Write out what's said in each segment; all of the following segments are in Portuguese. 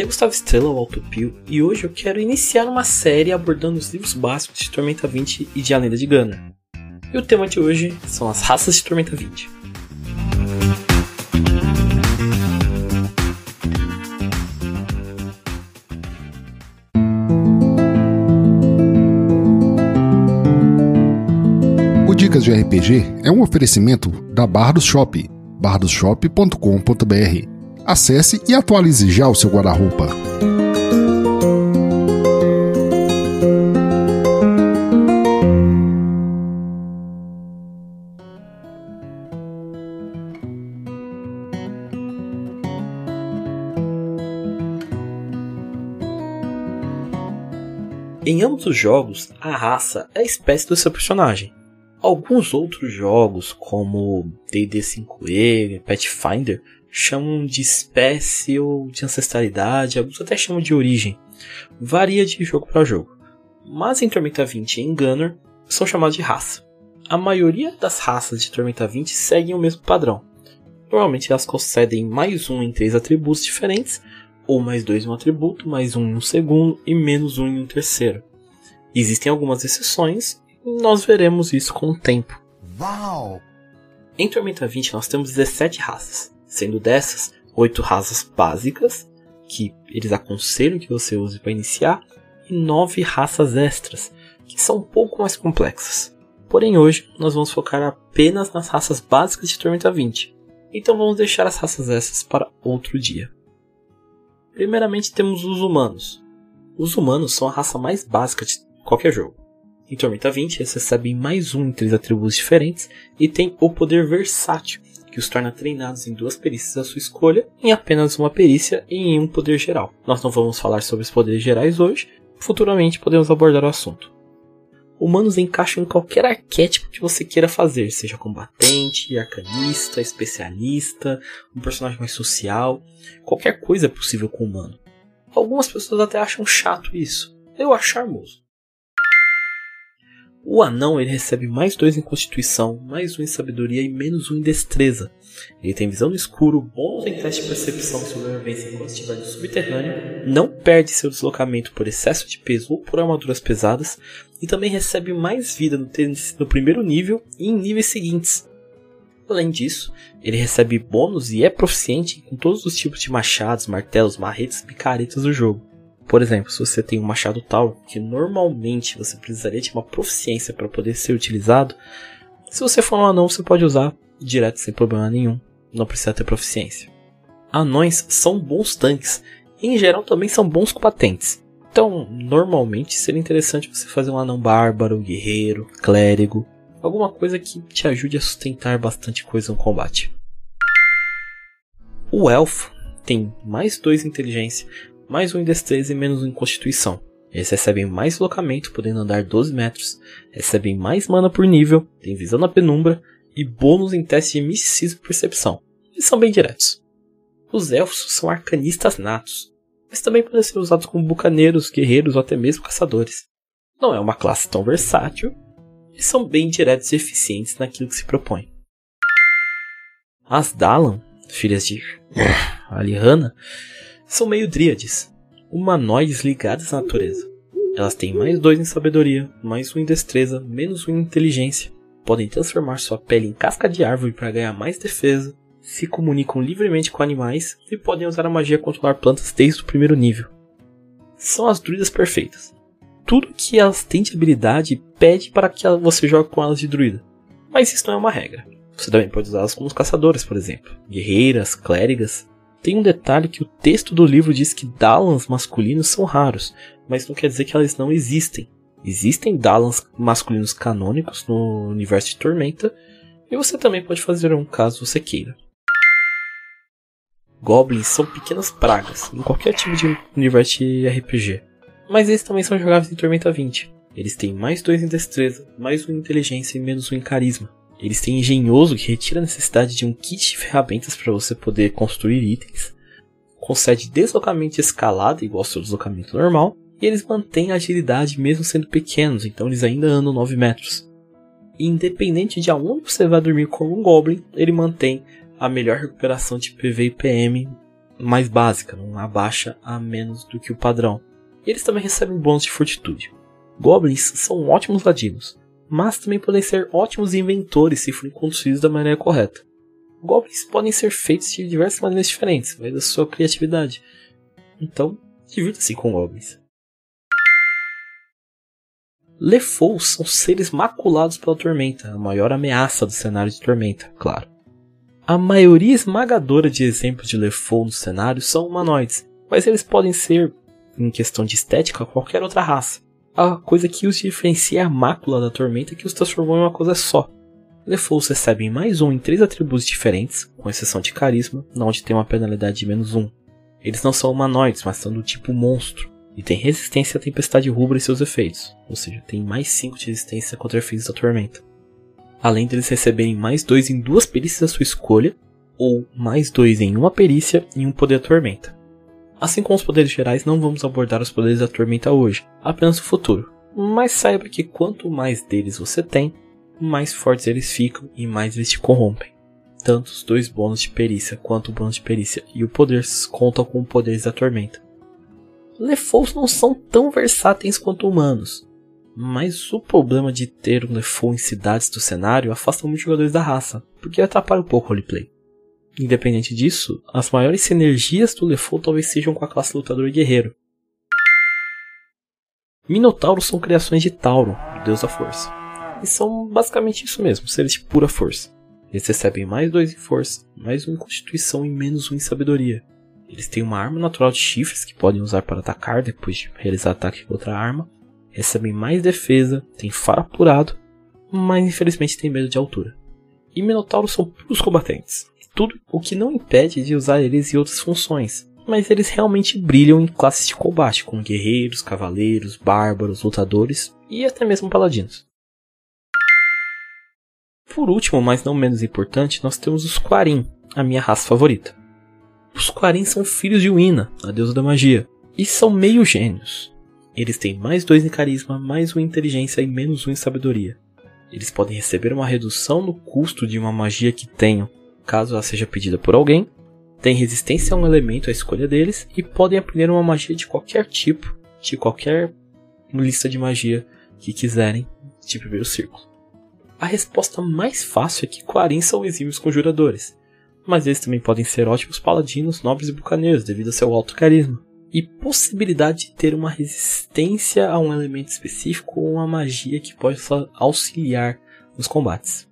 Aqui é Gustavo Estrela, o Autopio, e hoje eu quero iniciar uma série abordando os livros básicos de Tormenta 20 e de A Lenda de Gunner. E o tema de hoje são as raças de Tormenta 20. O Dicas de RPG é um oferecimento da Barra do Shop, bardosshop.com.br. Acesse e atualize já o seu guarda-roupa. Em ambos os jogos, a raça é a espécie do seu personagem. Alguns outros jogos, como D&D 5e, Pathfinder, chamam de espécie ou de ancestralidade, alguns até chamam de origem. Varia de jogo para jogo. Mas em Tormenta 20 e em Gunner, são chamados de raça. A maioria das raças de Tormenta 20 seguem o mesmo padrão. Normalmente elas concedem mais um em três atributos diferentes, ou mais dois em um atributo, mais um em um segundo e menos um em um terceiro. Existem algumas exceções e nós veremos isso com o tempo. Uau! Em Tormenta 20 nós temos 17 raças, sendo dessas 8 raças básicas, que eles aconselham que você use para iniciar, e 9 raças extras, que são um pouco mais complexas. Porém hoje nós vamos focar apenas nas raças básicas de Tormenta 20, então vamos deixar as raças extras para outro dia. Primeiramente temos os humanos. Os humanos são a raça mais básica de qualquer jogo. Em Tormenta 20, eles recebem mais um em três atributos diferentes e têm o poder versátil, que os torna treinados em duas perícias à sua escolha, em apenas uma perícia e em um poder geral. Nós não vamos falar sobre os poderes gerais hoje, futuramente podemos abordar o assunto. Humanos encaixam em qualquer arquétipo que você queira fazer, seja combatente, arcanista, especialista, um personagem mais social, qualquer coisa é possível com humano. Algumas pessoas até acham chato isso, eu acho charmoso. O anão ele recebe mais dois em constituição, mais um em sabedoria e menos um em destreza. Ele tem visão no escuro, bônus em teste de percepção e sobrevivência enquanto estiver no subterrâneo, não perde seu deslocamento por excesso de peso ou por armaduras pesadas, e também recebe mais vida no, no primeiro nível e em níveis seguintes. Além disso, ele recebe bônus e é proficiente com todos os tipos de machados, martelos, marretes e picaretas do jogo. Por exemplo, se você tem um machado tal que normalmente você precisaria de uma proficiência para poder ser utilizado, se você for um anão, você pode usar direto sem problema nenhum, não precisa ter proficiência. Anões são bons tanques, e em geral também são bons combatentes. Então, normalmente seria interessante você fazer um anão bárbaro, guerreiro, clérigo, alguma coisa que te ajude a sustentar bastante coisa no combate. O elfo tem mais 2 inteligência, mais um em destreza e menos um em constituição. Eles recebem mais deslocamento, podendo andar 12 metros, recebem mais mana por nível, têm visão na penumbra e bônus em teste de misticismo e percepção. Eles são bem diretos. Os elfos são arcanistas natos, mas também podem ser usados como bucaneiros, guerreiros ou até mesmo caçadores. Não é uma classe tão versátil, e são bem diretos e eficientes naquilo que se propõe. As Dalan, filhas de Alihanna, são meio dríades, humanoides ligadas à natureza. Elas têm mais dois em sabedoria, mais um em destreza, menos um em inteligência. Podem transformar sua pele em casca de árvore para ganhar mais defesa, se comunicam livremente com animais e podem usar a magia controlar plantas desde o primeiro nível. São as druidas perfeitas. Tudo que elas têm de habilidade pede para que você jogue com elas de druida. Mas isso não é uma regra. Você também pode usá-las como caçadores, por exemplo. Guerreiras, clérigas. Tem um detalhe que o texto do livro diz que Dalans masculinos são raros, mas não quer dizer que elas não existem. Existem Dalans masculinos canônicos no universo de Tormenta, e você também pode fazer um caso você queira. Goblins são pequenas pragas em qualquer tipo de universo de RPG, mas eles também são jogáveis em Tormenta 20. Eles têm mais 2 em destreza, mais 1 um em inteligência e menos 1 um em carisma. Eles têm engenhoso que retira a necessidade de um kit de ferramentas para você poder construir itens. Concede deslocamento de escalada igual ao seu deslocamento normal. E eles mantêm agilidade mesmo sendo pequenos, então eles ainda andam 9 metros. E independente de aonde você vai dormir como um Goblin, ele mantém a melhor recuperação de PV e PM mais básica, não abaixa a menos do que o padrão. E eles também recebem bônus de fortitude. Goblins são ótimos ladinos, mas também podem ser ótimos inventores se forem conduzidos da maneira correta. Goblins podem ser feitos de diversas maneiras diferentes, vai da sua criatividade. Então, divirta-se com goblins. Lefous são seres maculados pela tormenta, a maior ameaça do cenário de tormenta, claro. A maioria esmagadora de exemplos de Lefou no cenário são humanoides, mas eles podem ser, em questão de estética, qualquer outra raça. A coisa que os diferencia é a mácula da tormenta que os transformou em uma coisa só. Lefous recebem mais um em três atributos diferentes, com exceção de carisma, onde tem uma penalidade de menos um. Eles não são humanoides, mas são do tipo monstro, e tem resistência à tempestade rubra e seus efeitos, ou seja, tem mais 5 de resistência contra efeitos da tormenta. Além deles receberem mais 2 em duas perícias da sua escolha, ou mais 2 em uma perícia e um poder tormenta. Assim como os poderes gerais, não vamos abordar os poderes da tormenta hoje, apenas no futuro. Mas saiba que quanto mais deles você tem, mais fortes eles ficam e mais eles te corrompem. Tanto os dois bônus de perícia quanto o bônus de perícia e o poder contam com poderes da tormenta. Lefous não são tão versáteis quanto humanos, mas o problema de ter um Lefou em cidades do cenário afasta muitos jogadores da raça, porque atrapalha um pouco o roleplay. Independente disso, as maiores sinergias do Lefou talvez sejam com a classe lutador e guerreiro. Minotauros são criações de Tauro, o deus da força. E são basicamente isso mesmo, seres de pura força. Eles recebem mais dois em força, mais um em constituição e menos um em sabedoria. Eles têm uma arma natural de chifres que podem usar para atacar depois de realizar ataque com outra arma. Recebem mais defesa, têm faro apurado, mas infelizmente têm medo de altura. E Minotauros são puros combatentes. Tudo o que não impede de usar eles em outras funções. Mas eles realmente brilham em classes de combate, como guerreiros, cavaleiros, bárbaros, lutadores e até mesmo paladinos. Por último, mas não menos importante, nós temos os Quarim, a minha raça favorita. Os Quarim são filhos de Wina, a deusa da magia, e são meio gênios. Eles têm mais dois em carisma, mais um em inteligência e menos um em sabedoria. Eles podem receber uma redução no custo de uma magia que tenham, caso ela seja pedida por alguém, têm resistência a um elemento à escolha deles e podem aprender uma magia de qualquer tipo, de qualquer lista de magia que quiserem, tipo ver o círculo. A resposta mais fácil é que Quarim são exímios conjuradores, mas eles também podem ser ótimos paladinos, nobres e bucaneiros devido ao seu alto carisma. E possibilidade de ter uma resistência a um elemento específico ou uma magia que pode auxiliar nos combates.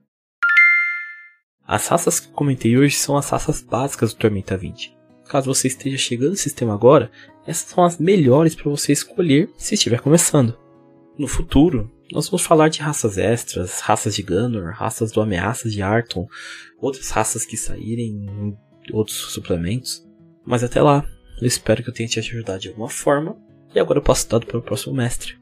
As raças que comentei hoje são as raças básicas do Tormenta 20. Caso você esteja chegando no sistema agora, essas são as melhores para você escolher se estiver começando. No futuro, nós vamos falar de raças extras, raças de Gunner, raças do Ameaças de Arton, outras raças que saírem, outros suplementos. Mas até lá, eu espero que eu tenha te ajudado de alguma forma. E agora eu passo dado para o próximo mestre.